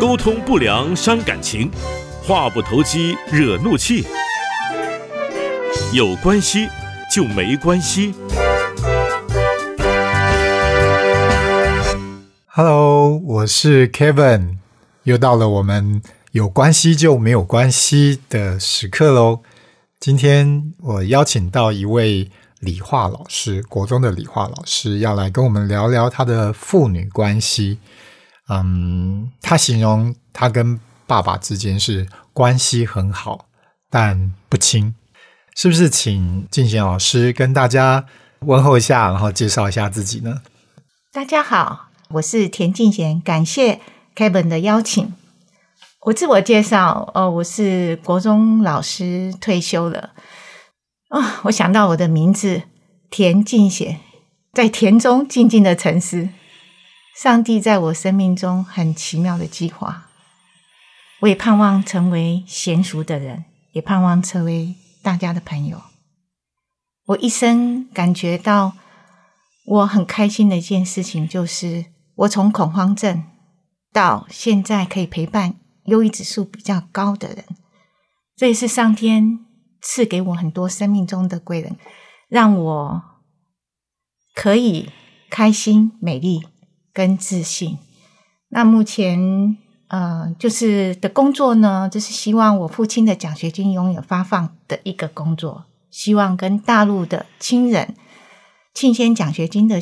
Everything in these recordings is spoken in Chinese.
沟通不良伤感情，话不投机惹怒气。有关系就没关系。Hello，我是 Kevin，又到了我们有关系就没有关系的时刻喽。今天我邀请到一位理化老师，国中的理化老师，要来跟我们聊聊他的父女关系。嗯，他形容他跟爸爸之间是关系很好，但不亲。是不是请静贤老师跟大家问候一下，然后介绍一下自己呢？大家好，我是田静贤，感谢 Kevin 的邀请。我自我介绍，哦，我是国中老师，退休了。啊、哦，我想到我的名字田静贤，在田中静静的沉思。上帝在我生命中很奇妙的计划，我也盼望成为娴熟的人，也盼望成为大家的朋友。我一生感觉到我很开心的一件事情，就是我从恐慌症到现在可以陪伴忧郁指数比较高的人，这也是上天赐给我很多生命中的贵人，让我可以开心、美丽跟自信。那目前呃，就是的工作呢，就是希望我父亲的奖学金永远发放的一个工作，希望跟大陆的亲人庆先奖学金的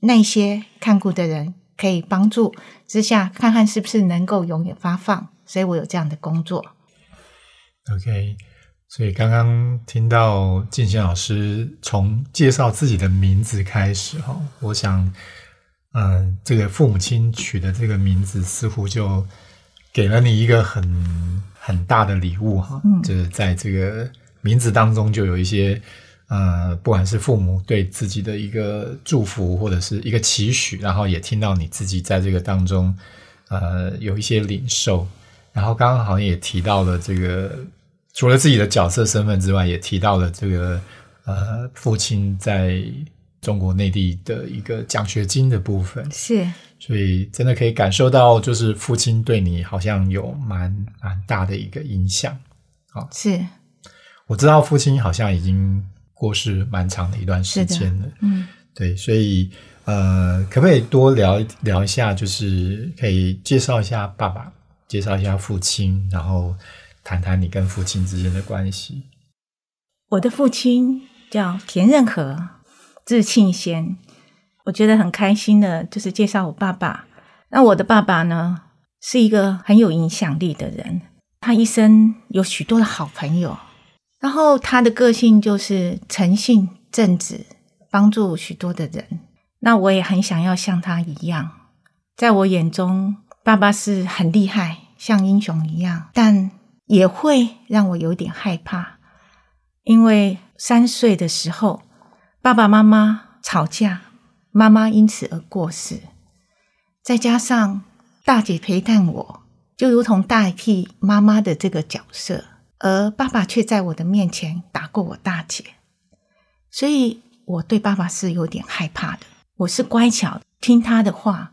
那些看顾的人可以帮助之下，看看是不是能够永远发放。所以我有这样的工作。OK，所以刚刚听到静贤老师从介绍自己的名字开始哈，我想，嗯、呃，这个父母亲取的这个名字似乎就给了你一个很很大的礼物哈，嗯就是在这个名字当中就有一些呃，不管是父母对自己的一个祝福或者是一个期许，然后也听到你自己在这个当中呃有一些领受。然后刚刚好像也提到了这个，除了自己的角色身份之外，也提到了这个呃父亲在中国内地的一个奖学金的部分，是，所以真的可以感受到，就是父亲对你好像有蛮蛮大的一个影响。好，是。我知道父亲好像已经过世蛮长的一段时间了，嗯，对，所以呃，可不可以多聊聊一下，就是可以介绍一下爸爸。介绍一下父亲，然后谈谈你跟父亲之间的关系。我的父亲叫田任和，字庆先。我觉得很开心的，就是介绍我爸爸。那我的爸爸呢，是一个很有影响力的人，他一生有许多的好朋友。然后他的个性就是诚信正直，帮助许多的人。那我也很想要像他一样，在我眼中。爸爸是很厉害，像英雄一样，但也会让我有点害怕，因为三岁的时候，爸爸妈妈吵架，妈妈因此而过世，再加上大姐陪伴我，就如同代替妈妈的这个角色，而爸爸却在我的面前打过我大姐，所以我对爸爸是有点害怕的。我是乖巧，听他的话。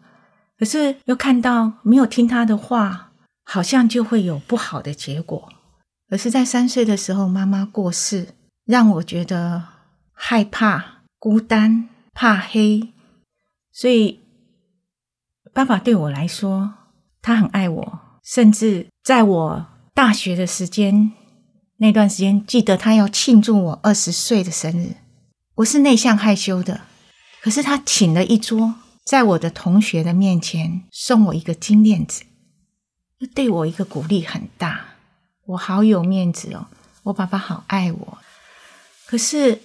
可是又看到沒有聽他的話，好像就会有不好的结果。而是在三岁的时候，妈妈过世，让我觉得害怕、孤单、怕黑。所以爸爸对我来说，他很爱我，甚至在我大学的时间，那段时间，记得他要庆祝我二十岁的生日。我是内向害羞的，可是他请了一桌。在我的同学的面前送我一个金链子，對我一個鼓勵很大，我好有面子哦，我爸爸好愛我。可是，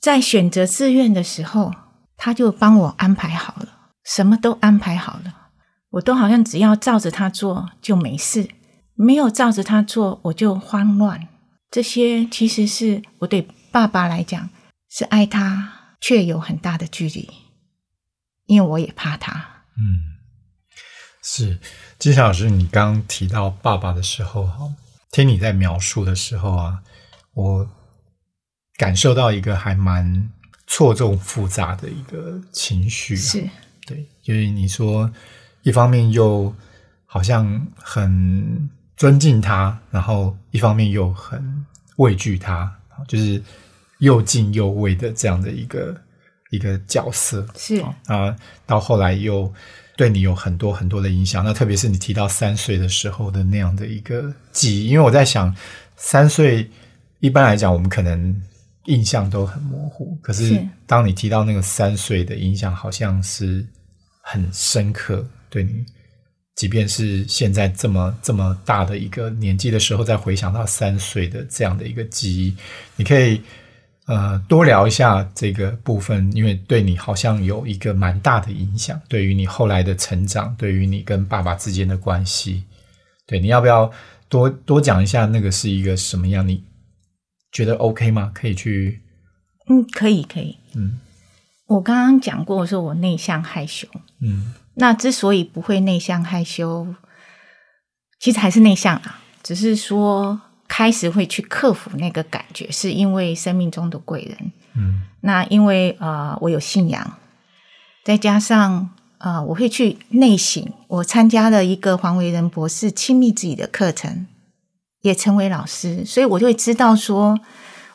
在選擇志願的時候，他就幫我安排好了，什麼都安排好了，我都好像只要照着他做就沒事，沒有照着他做我就慌亂。這些其實是我對爸爸來講是愛他，卻有很大的距離。因為我也怕他。嗯，是金小老师，你刚提到爸爸的时候，哈，听你在描述的时候啊，我感受到一个还蛮错综复杂的一个情绪。是，对，就是你说一方面又好像很尊敬他，然后一方面又很畏惧他，就是又敬又畏的这样的一个一个角色。是啊，到后来又对你有很多很多的影响。那特别是你提到三岁的时候的那样的一个记忆，因为我在想，三岁一般来讲，我们可能印象都很模糊。可是当你提到那个三岁的影响，好像是很深刻，对你。即便是现在这么这么大的一个年纪的时候，再回想到三岁的这样的一个记忆，你可以呃多聊一下这个部分，因为对你好像有一个蛮大的影响，对于你后来的成长，对于你跟爸爸之间的关系，对，你要不要多多讲一下那个是一个什么样？你觉得 OK 吗？可以去嗯，可以可以。嗯我刚刚讲过说我内向害羞，嗯那之所以不会内向害羞，其实还是内向啊，只是说开始会去克服那个感觉，是因为生命中的贵人。嗯那因为呃，我有信仰，再加上呃，我会去内省。我参加了一个黄维仁博士亲密自己的课程，也成为老师，所以我就会知道说，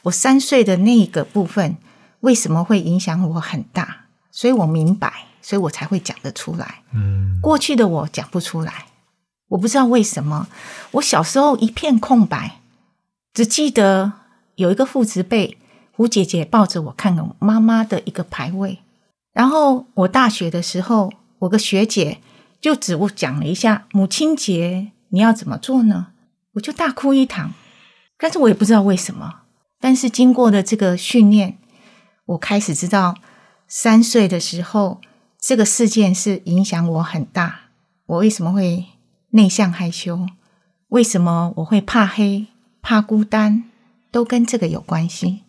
我三岁的那个部分为什么会影响我很大，所以我明白，所以我才会讲得出来。嗯过去的我讲不出来，我不知道为什么。我小时候一片空白，只记得有一个父子辈，胡姐姐抱着我看我妈妈的一个牌位。然后我大学的时候，我个学姐就只我讲了一下母亲节你要怎么做呢？我就大哭一场，但是我也不知道为什么。但是经过了这个训练，我开始知道三岁的时候。这个事件是影响我很大。我为什么会内向害羞？为什么我会怕黑、怕孤单？都跟这个有关系。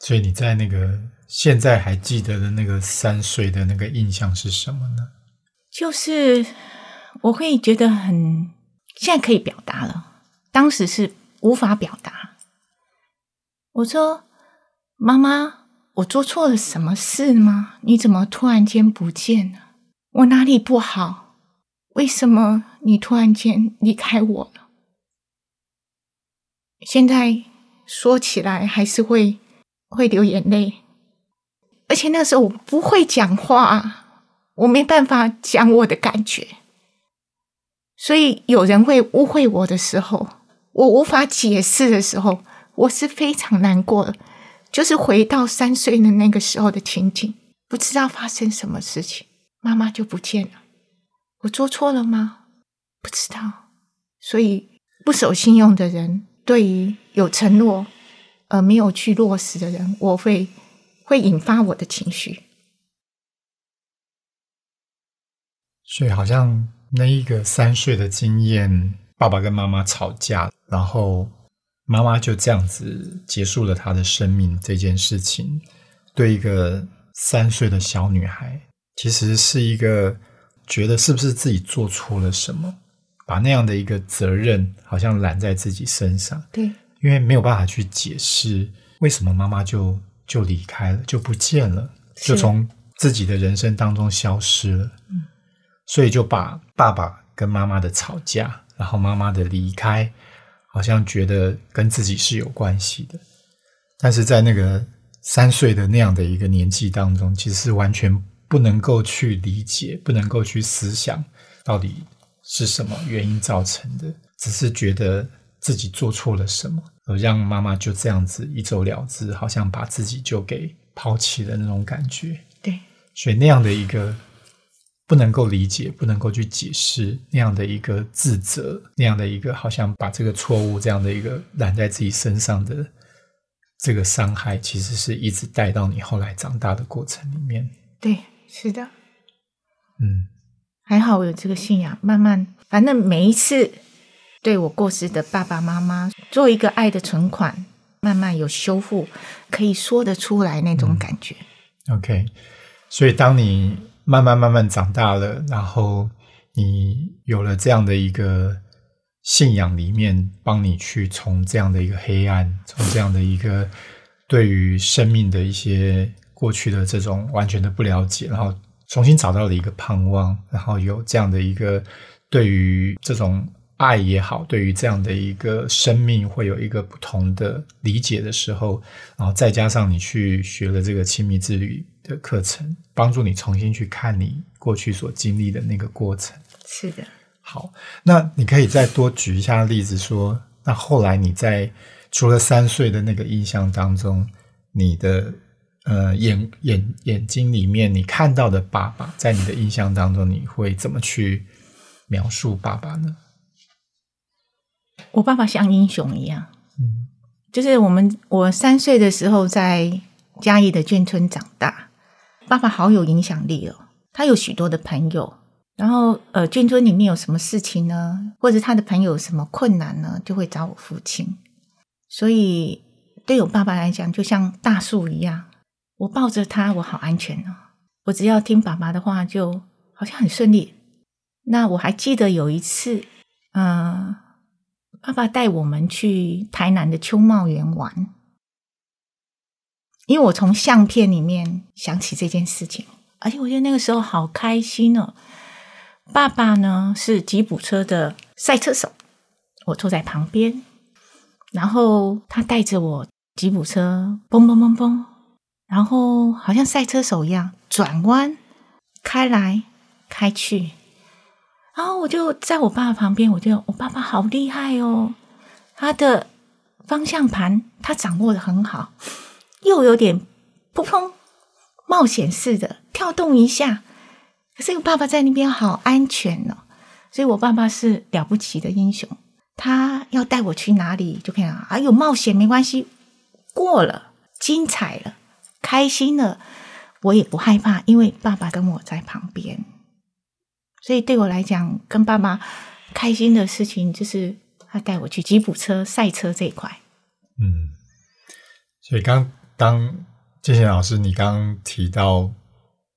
所以你在那个现在还记得的那个三岁的那个印象是什么呢？就是我会觉得很，现在可以表达了，当时是无法表达。我说：“妈妈。”我做错了什么事吗？你怎么突然间不见了？我哪里不好？为什么你突然间离开我了？现在说起来还是会会流眼泪，而且那时候我不会讲话，我没办法讲我的感觉，所以有人会误会我的时候，我无法解释的时候，我是非常难过的。就是回到三岁的那个时候的情景，不知道发生什么事情，妈妈就不见了。我做错了吗？不知道。所以不守信用的人，对于有承诺而没有去落实的人，我会会引发我的情绪。所以好像那一个三岁的经验，爸爸跟妈妈吵架，然后。妈妈就这样子结束了她的生命，这件事情对一个三岁的小女孩，其实是一个觉得是不是自己做错了什么，把那样的一个责任好像揽在自己身上。对，因为没有办法去解释为什么妈妈就就离开了，就不见了，就从自己的人生当中消失了。嗯，所以就把爸爸跟妈妈的吵架，然后妈妈的离开。好像觉得跟自己是有关系的，但是在那个三岁的那样的一个年纪当中，其实是完全不能够去理解，不能够去思想到底是什么原因造成的，只是觉得自己做错了什么，而让妈妈就这样子一走了之，好像把自己就给抛弃的那种感觉。对，所以那样的一个。不能够理解，不能够去解释那样的一个自责，那样的一个好像把这个错误这样的一个揽在自己身上的这个伤害，其实是一直带到你后来长大的过程里面。对，是的，嗯，还好我有这个信仰，慢慢，反正每一次对我过世的爸爸妈妈做一个爱的存款，慢慢有修复，可以说得出来那种感觉。OK，所以当你。慢慢慢慢长大了，然后你有了这样的一个信仰，里面帮你去从这样的一个黑暗，从这样的一个对于生命的一些过去的这种完全的不了解，然后重新找到了一个盼望，然后有这样的一个对于这种爱也好，对于这样的一个生命会有一个不同的理解的时候，然后再加上你去学了这个亲密之旅的课程，帮助你重新去看你过去所经历的那个过程。是的，好，那你可以再多举一下例子说，那后来你在除了三岁的那个印象当中，你的。呃，眼眼眼睛里面你看到的爸爸，在你的印象当中，你会怎么去描述爸爸呢？我爸爸像英雄一样，嗯，就是我们我三岁的时候在嘉义的眷村长大，爸爸好有影响力哦，他有许多的朋友，然后呃，眷村里面有什么事情呢，或者他的朋友有什么困难呢，就会找我父亲，所以对我爸爸来讲，就像大树一样。我抱着他，我好安全哦。我只要听爸爸的话，就好像很顺利。那我还记得有一次，嗯，爸爸带我们去台南的秋茂园玩，因为我从相片里面想起这件事情，而且我觉得那个时候好开心哦。爸爸呢是吉普车的赛车手，我坐在旁边，然后他带着我吉普车，嘣嘣嘣嘣。然后好像赛车手一样转弯开来开去，然后我就在我爸爸旁边，我就我爸爸好厉害哦，他的方向盘他掌握的很好，又有点扑通冒险似的跳动一下，可是我爸爸在那边好安全哦，所以我爸爸是了不起的英雄，他要带我去哪里就可以啊，有冒险没关系，过了精彩了。开心了，我也不害怕，因为爸爸跟我在旁边，所以对我来讲，跟爸爸开心的事情就是他带我去吉普车赛车这一块。嗯，所以刚当建贤老师，你刚提到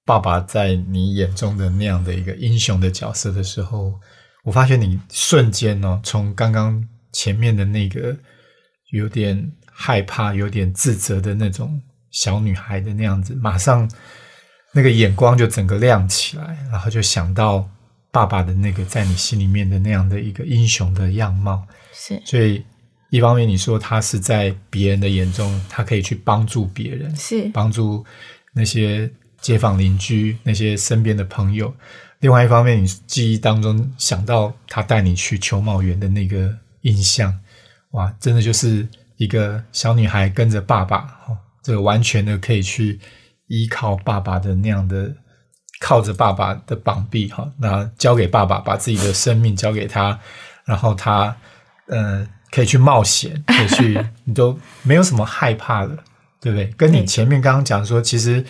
爸爸在你眼中的那样的一个英雄的角色的时候，我发现你瞬间哦，从刚刚前面的那个有点害怕、有点自责的那种。小女孩的那样子，马上那个眼光就整个亮起来，然后就想到爸爸的那个在你心里面的那样的一个英雄的样貌。是，所以一方面你说他是在别人的眼中，他可以去帮助别人，是帮助那些街坊邻居、那些身边的朋友；另外一方面，你记忆当中想到他带你去秋茂园的那个印象，哇，真的就是一个小女孩跟着爸爸，哈。这个完全的可以去依靠爸爸的那样的，靠着爸爸的膀臂哈，那交给爸爸，把自己的生命交给他，然后他嗯可以去冒险，可以去，你都没有什么害怕的，对不对？跟你前面刚刚讲说，其实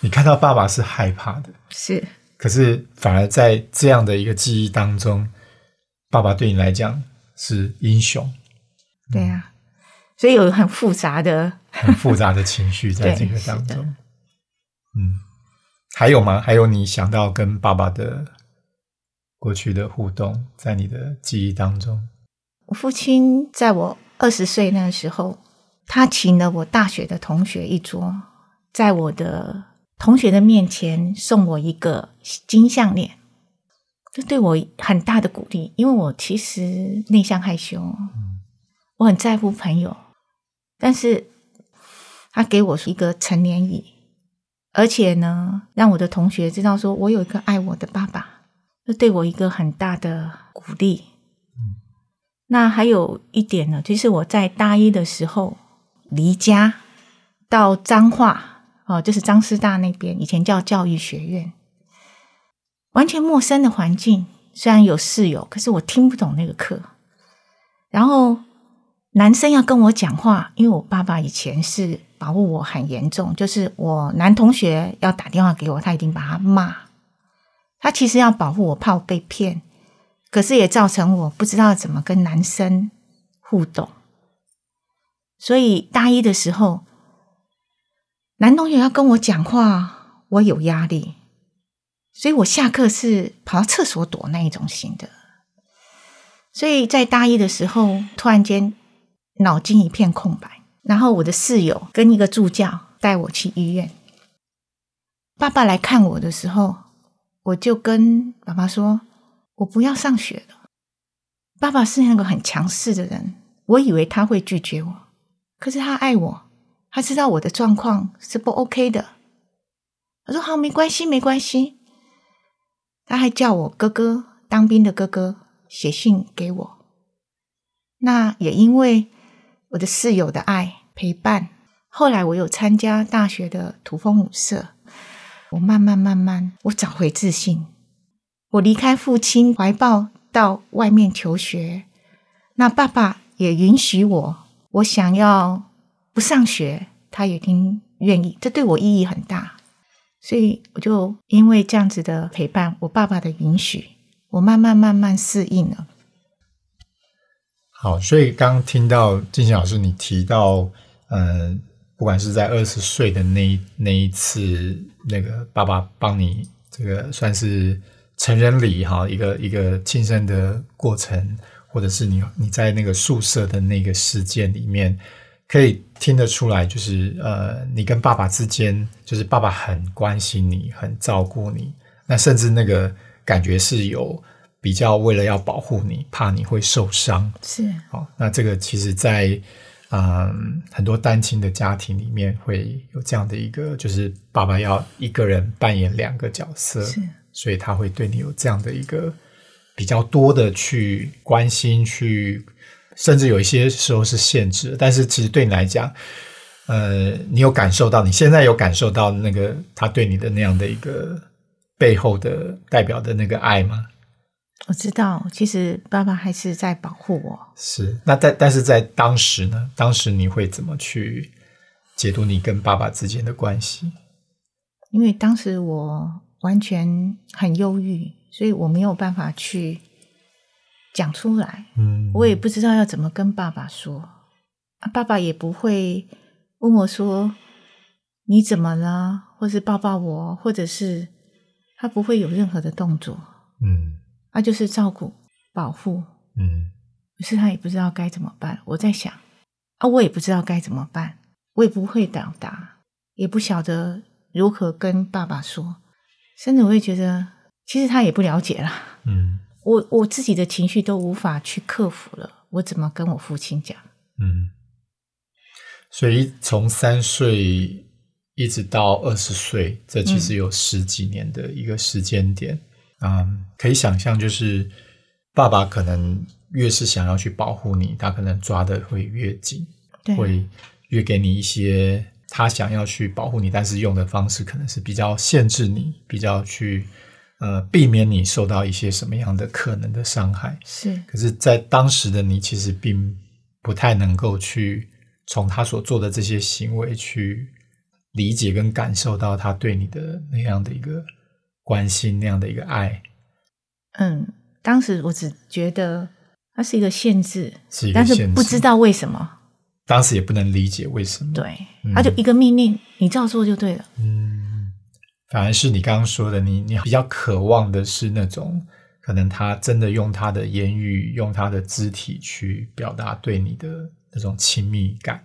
你看到爸爸是害怕的，是，可是反而在这样的一个记忆当中，爸爸对你来讲是英雄，对呀。所以有很复杂的、很复杂的情绪在这个当中。嗯，还有吗？还有你想到跟爸爸的过去的互动，在你的记忆当中？我父亲在我二十岁那个时候，他请了我大学的同学一桌，在我的同学的面前送我一个金项链，这对我很大的鼓励，因为我其实内向害羞，我很在乎朋友。但是，他给我一个成年椅，而且呢，让我的同学知道说我有一个爱我的爸爸，这对我一个很大的鼓励。那还有一点呢，就是我在大一的时候离家到彰化哦，就是彰师大那边，以前叫教育学院，完全陌生的环境。虽然有室友，可是我听不懂那个课，然后。男生要跟我讲话，因为我爸爸以前是保护我很严重，就是我男同学要打电话给我，他一定把他骂。他其实要保护我，怕我被骗，可是也造成我不知道怎么跟男生互动。所以大一的时候，男同学要跟我讲话，我有压力，所以我下课是跑到厕所躲那一种型的。所以在大一的时候，突然间。脑筋一片空白，然后我的室友跟一个助教带我去医院。爸爸来看我的时候，我就跟爸爸说：“我不要上学了。”爸爸是那个很强势的人，我以为他会拒绝我，可是他爱我，他知道我的状况是不 OK 的。他说：“好，没关系，没关系。”他还叫我哥哥当兵的哥哥写信给我。那也因为我的室友的爱陪伴，后来我有参加大学的土风舞社，我慢慢慢慢，我找回自信。我离开父亲怀抱，到外面求学。那爸爸也允许我，我想要不上学，他也挺愿意，这对我意义很大。所以我就因为这样子的陪伴，我爸爸的允许，我慢慢慢慢适应了。好，所以刚听到静心老师你提到，呃，不管是在二十岁的那那一次，那个爸爸帮你这个算是成人礼哈，一个一个庆生的过程，或者是你你在那个宿舍的那个事件里面，可以听得出来，就是呃，你跟爸爸之间，就是爸爸很关心你，很照顾你，那甚至那个感觉是有。比较为了要保护你，怕你会受伤，是好。那这个其实，在嗯很多单亲的家庭里面会有这样的一个，就是爸爸要一个人扮演两个角色，是，所以他会对你有这样的一个比较多的去关心，去甚至有一些时候是限制。但是其实对你来讲，呃，你有感受到，你现在有感受到那个他对你的那样的一个背后的代表的那个爱吗？我知道，其实爸爸还是在保护我。是，那但但是在当时呢？当时你会怎么去解读你跟爸爸之间的关系？因为当时我完全很忧郁，所以我没有办法去讲出来。嗯，我也不知道要怎么跟爸爸说。爸爸也不会问我说你怎么了，或是抱抱我，或者是他不会有任何的动作。嗯。他就是照顾、保护，嗯，可是他也不知道该怎么办。我在想，啊，我也不知道该怎么办，我也不会表达，也不晓得如何跟爸爸说，甚至我会觉得，其实他也不了解啦。嗯，我我自己的情绪都无法去克服了，我怎么跟我父亲讲？嗯，所以从三岁一直到二十岁，这其实有十几年的一个时间点。嗯，可以想象，就是爸爸可能越是想要去保护你，他可能抓的会越紧，会越给你一些他想要去保护你，但是用的方式可能是比较限制你，比较去呃避免你受到一些什么样的可能的伤害。是，可是，在当时的你其实并不太能够去从他所做的这些行为去理解跟感受到他对你的那样的一个。关心那样的一个爱，嗯，当时我只觉得它是一个限制，是一个限制，不知道为什么，当时也不能理解为什么，对，他就一个命令，你照做就对了，嗯，反而是你刚刚说的，你你比较渴望的是那种，可能他真的用他的言语，用他的肢体去表达对你的那种亲密感，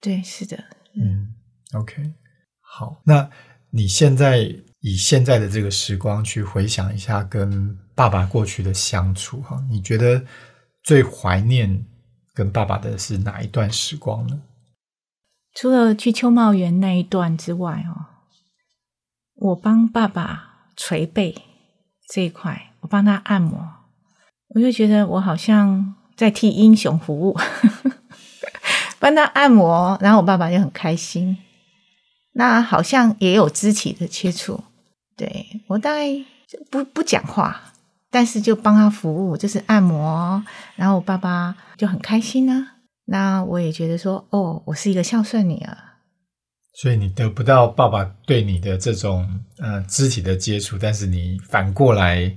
对，是的，嗯，OK，好，那你现在。以现在的这个时光去回想一下跟爸爸过去的相处，哈，你觉得最怀念跟爸爸的是哪一段时光呢？除了去秋茂园那一段之外，哦，我帮爸爸捶背这一块，我帮他按摩，我就觉得我好像在替英雄服务，帮他按摩，然后我爸爸就很开心，那好像也有肢体的接触。对我大概不不讲话，但是就帮他服务，就是按摩，然后我爸爸就很开心呢。那我也觉得说，哦，我是一个孝顺女儿。所以你得不到爸爸对你的这种呃肢体的接触，但是你反过来，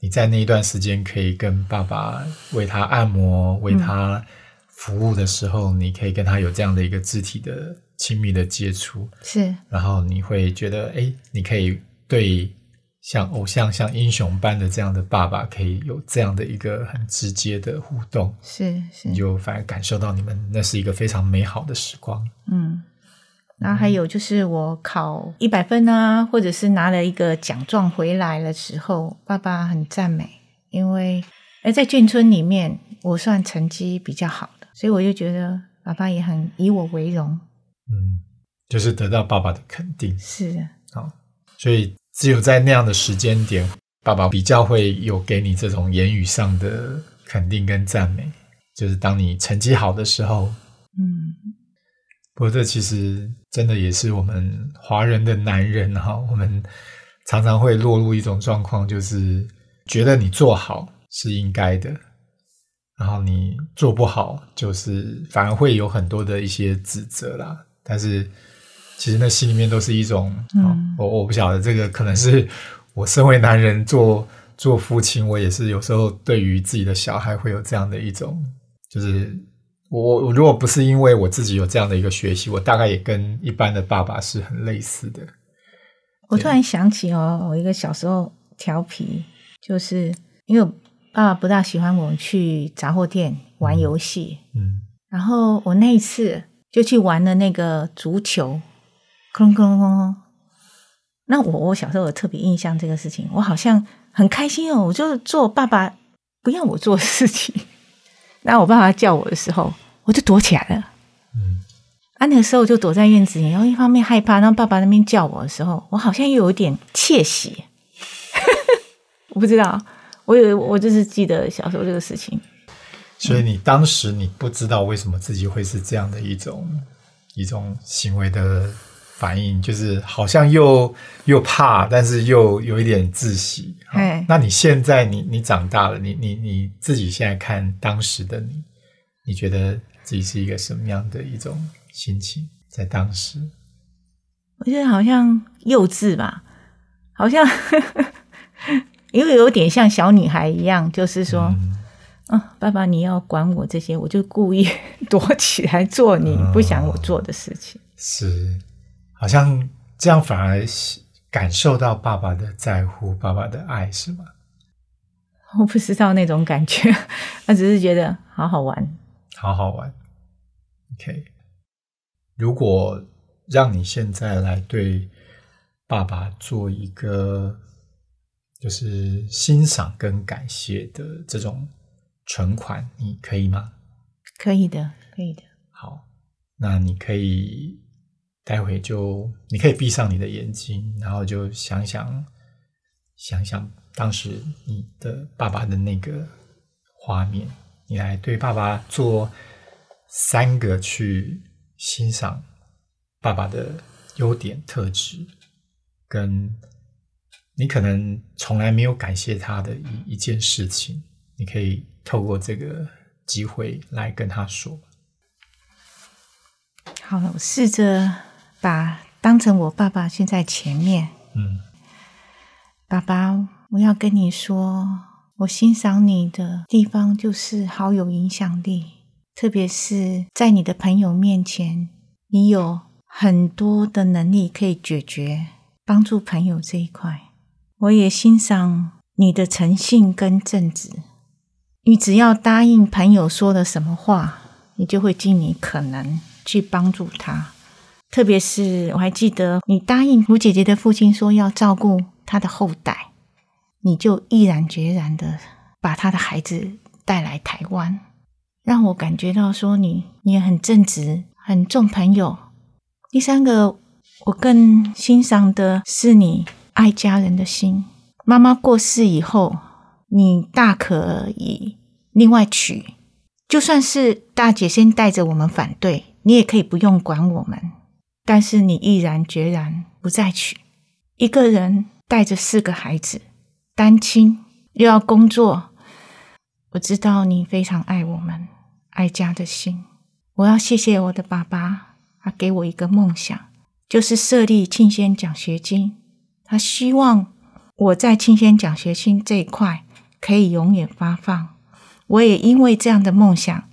你在那一段时间可以跟爸爸为他按摩、为他服务的时候，你可以跟他有这样的一个肢体的亲密的接触，是。然后你会觉得，哎，你可以。对，像偶像、像英雄般的这样的爸爸，可以有这样的一个很直接的互动，是是，你就反而感受到你们那是一个非常美好的时光。嗯，然后还有就是我考一百分啊，或者是拿了一个奖状回来的时候，爸爸很赞美，因为哎在眷村里面我算成绩比较好的，所以我就觉得爸爸也很以我为荣。嗯，就是得到爸爸的肯定。是，好，所以只有在那样的时间点，爸爸比较会有给你这种言语上的肯定跟赞美，就是当你成绩好的时候。嗯，不过这其实真的也是我们华人的男人哈，我们常常会落入一种状况，就是觉得你做好是应该的，然后你做不好，就是反而会有很多的一些指责啦。但是其实那心里面都是一种，嗯我我不晓得这个可能是我身为男人做做父亲，我也是有时候对于自己的小孩会有这样的一种，就是。我我如果不是因为我自己有这样的一个学习，我大概也跟一般的爸爸是很类似的。我突然想起哦，我一个小时候调皮，就是因为爸爸不大喜欢我们去杂货店玩游戏，嗯然后我那一次就去玩了那个足球，哐隆哐隆哐隆。那我我小时候有特别印象这个事情，我好像很开心哦，我就做爸爸不要我做的事情。那我爸爸叫我的时候，我就躲起来了。嗯啊，那个时候我就躲在院子里，然后一方面害怕，然后爸爸那边叫我的时候，我好像又有一点窃喜。我不知道，我有我就是记得小时候这个事情。所以你当时你不知道为什么自己会是这样的一种一种行为的反应，就是好像又又怕，但是又有一点自喜。哈哎那你现在你你长大了，你你你自己现在看当时的你，你觉得自己是一个什么样的一种心情？在当时，我觉得好像幼稚吧，好像 因为有点像小女孩一样，就是说，嗯嗯、爸爸你要管我这些，我就故意 躲起来做你不想我做的事情。是，好像这样反而感受到爸爸的在乎，爸爸的爱，是吗？我不知道那种感觉，我只是觉得好好玩。好好玩。OK，如果让你现在来对爸爸做一个就是欣赏跟感谢的这种存款，你可以吗？可以的，可以的。好，那你可以待会就你可以闭上你的眼睛，然后就想想想想当时你的爸爸的那个画面，你来对爸爸做三个去欣赏爸爸的优点特质，跟你可能从来没有感谢他的一一件事情，你可以透过这个机会来跟他说。好了，我试着把当成我爸爸现在前面。嗯爸爸，我要跟你说，我欣赏你的地方就是好有影响力，特别是在你的朋友面前，你有很多的能力可以解决帮助朋友这一块。我也欣赏你的诚信跟正直，你只要答应朋友说了什么话，你就会尽你可能去帮助他。特别是我还记得你答应卢姐姐的父亲说要照顾他的后代，你就毅然决然的把他的孩子带来台湾，让我感觉到说你你也很正直，很重朋友。第三个，我更欣赏的是你爱家人的心。妈妈过世以后，你大可以另外娶，就算是大姐先带着我们反对，你也可以不用管我们。但是你毅然决然不再娶，一个人带着四个孩子，单亲又要工作。我知道你非常爱我们，爱家的心。我要谢谢我的爸爸，他给我一个梦想，就是设立庆先奖学金。他希望我在庆先奖学金这一块可以永远发放。我也因为这样的梦想，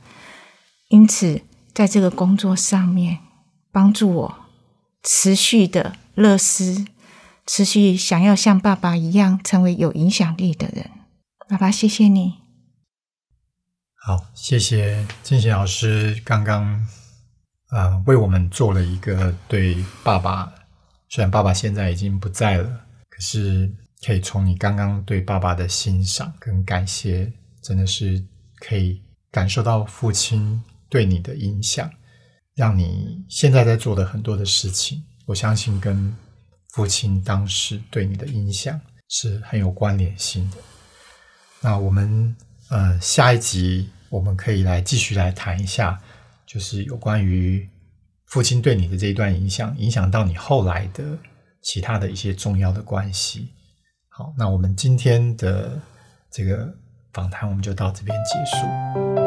因此在这个工作上面帮助我持续的乐思，持续想要像爸爸一样成为有影响力的人。爸爸，谢谢你。好，谢谢金贤老师刚刚呃，为我们做了一个对爸爸，虽然爸爸现在已经不在了，可是可以从你刚刚对爸爸的欣赏跟感谢，真的是可以感受到父亲对你的影响，让你现在在做的很多的事情，我相信跟父亲当时对你的影响是很有关联性的。那我们呃下一集我们可以来继续来谈一下。就是有关于父亲对你的这一段影响，影响到你后来的其他的一些重要的关系。好，那我们今天的这个访谈我们就到这边结束。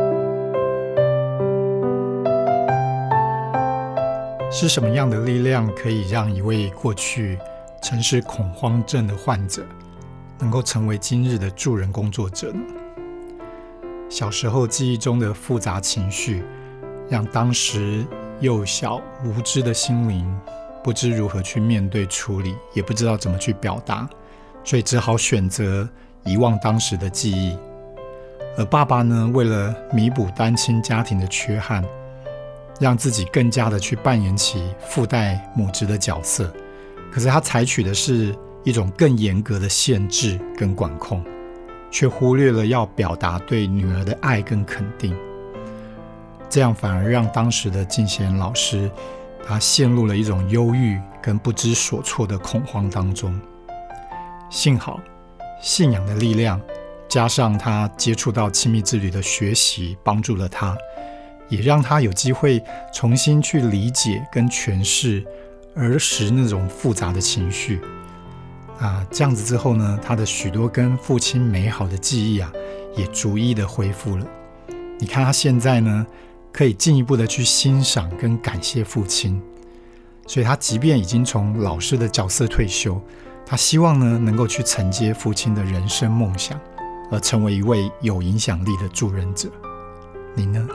是什么样的力量可以让一位过去曾是恐慌症的患者，能够成为今日的助人工作者呢？小时候记忆中的复杂情绪。让当时幼小无知的心灵不知如何去面对处理，也不知道怎么去表达，所以只好选择遗忘当时的记忆。而爸爸呢，为了弥补单亲家庭的缺憾，让自己更加的去扮演起父代母职的角色，可是他采取的是一种更严格的限制跟管控，却忽略了要表达对女儿的爱跟肯定。这样反而让当时的静贤老师，他陷入了一种忧郁跟不知所措的恐慌当中。幸好，信仰的力量加上他接触到亲密之旅的学习，帮助了他，也让他有机会重新去理解跟诠释儿时那种复杂的情绪。啊，这样子之后呢，他的许多跟父亲美好的记忆啊，也逐一的恢复了。你看他现在呢？可以进一步的去欣赏跟感谢父亲，所以他即便已经从老师的角色退休，他希望呢能够去承接父亲的人生梦想，而成为一位有影响力的助人者。你呢？